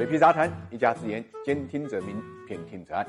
水皮杂谈，一家之言，兼听则明，偏听则暗。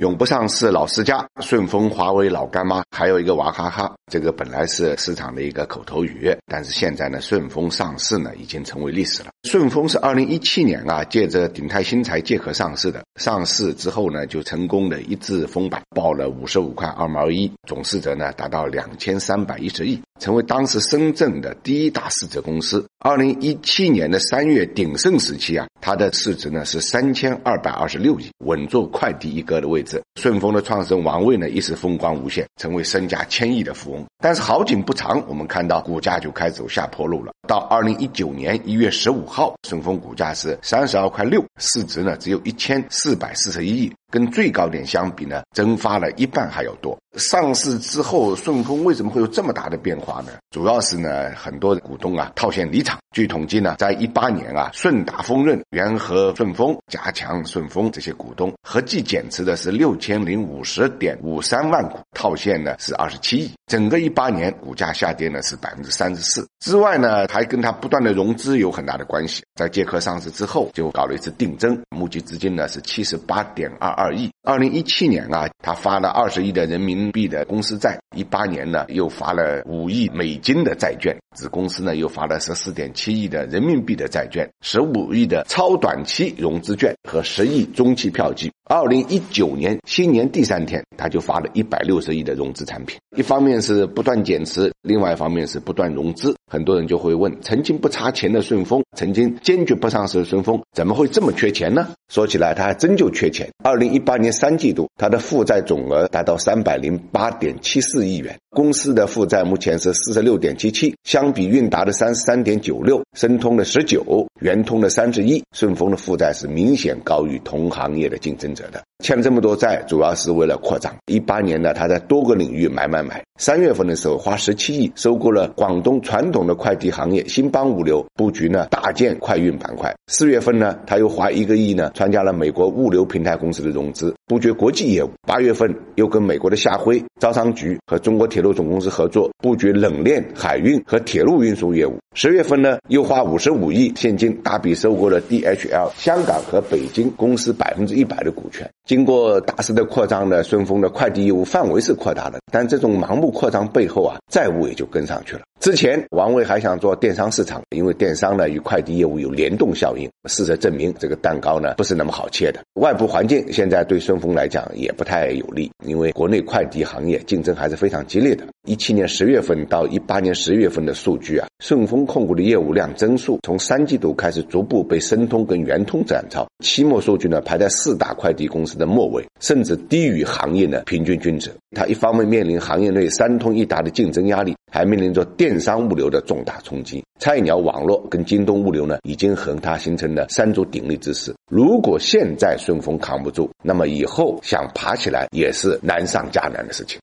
永不上市老世家，顺丰、华为老干妈，还有一个娃哈哈。这个本来是市场的一个口头语，但是现在呢，顺丰上市呢，已经成为历史了。顺丰是二零一七年啊，借着鼎泰新材借壳上市的。上市之后呢，就成功的一字封板，报了五十五块二毛一，总市值呢达到两千三百一十亿，成为当时深圳的第一大市值公司。二零一七年的三月鼎盛时期啊，它的市值呢是三千二百二十六亿，稳坐快递一哥的位置。顺丰的创始人王卫呢，一时风光无限，成为身价千亿的富翁。但是好景不长，我们看到股价就开始走下坡路了。到二零一九年一月十五号，顺丰股价是三十二块六，市值呢只有一千四百四十一亿。跟最高点相比呢，蒸发了一半还要多。上市之后，顺丰为什么会有这么大的变化呢？主要是呢，很多股东啊套现离场。据统计呢，在一八年啊，顺达丰润、元和顺丰、加强顺丰这些股东合计减持的是六千零五十点五三万股，套现呢是二十七亿。整个一八年股价下跌呢是百分之三十四。之外呢，还跟它不断的融资有很大的关系。在借壳上市之后，就搞了一次定增，募集资金呢是七十八点二二。二亿，二零一七年啊，他发了二十亿的人民币的公司债，一八年呢又发了五亿美金的债券，子公司呢又发了十四点七亿的人民币的债券，十五亿的超短期融资券和十亿中期票据。二零一九年新年第三天，他就发了一百六十亿的融资产品，一方面是不断减持，另外一方面是不断融资。很多人就会问：曾经不差钱的顺丰，曾经坚决不上市的顺丰，怎么会这么缺钱呢？说起来，他还真就缺钱。二零一八年三季度，它的负债总额达到三百零八点七四亿元。公司的负债目前是四十六点七七，相比韵达的三十三点九六、申通的十九、圆通的三十一，顺丰的负债是明显高于同行业的竞争者的。欠了这么多债，主要是为了扩张。一八年呢，他在多个领域买买买。三月份的时候，花十七亿收购了广东传统的快递行业新邦物流，布局呢大件快运板块。四月份呢，他又花一个亿呢参加了美国物流平台公司的融资，布局国际业务。八月份又跟美国的夏辉招商局和中国铁路总公司合作，布局冷链、海运和铁路运输业务。十月份呢，又花五十五亿现金大笔收购了 DHL 香港和北京公司百分之一百的股权。经过大肆的扩张呢，顺丰的快递业务范围是扩大了，但这种盲目扩张背后啊，债务也就跟上去了。之前王卫还想做电商市场，因为电商呢与快递业务有联动效应。事实证明，这个蛋糕呢不是那么好切的。外部环境现在对顺丰来讲也不太有利，因为国内快递行业竞争还是非常激烈的。一七年十月份到一八年十月份的数据啊，顺丰控股的业务量增速从三季度开始逐步被申通跟圆通赶超，期末数据呢排在四大快递公司的末尾，甚至低于行业的平均均值。它一方面面临行业内三通一达的竞争压力，还面临着电商物流的重大冲击。菜鸟网络跟京东物流呢，已经和它形成了三足鼎立之势。如果现在顺丰扛不住，那么以后想爬起来也是难上加难的事情。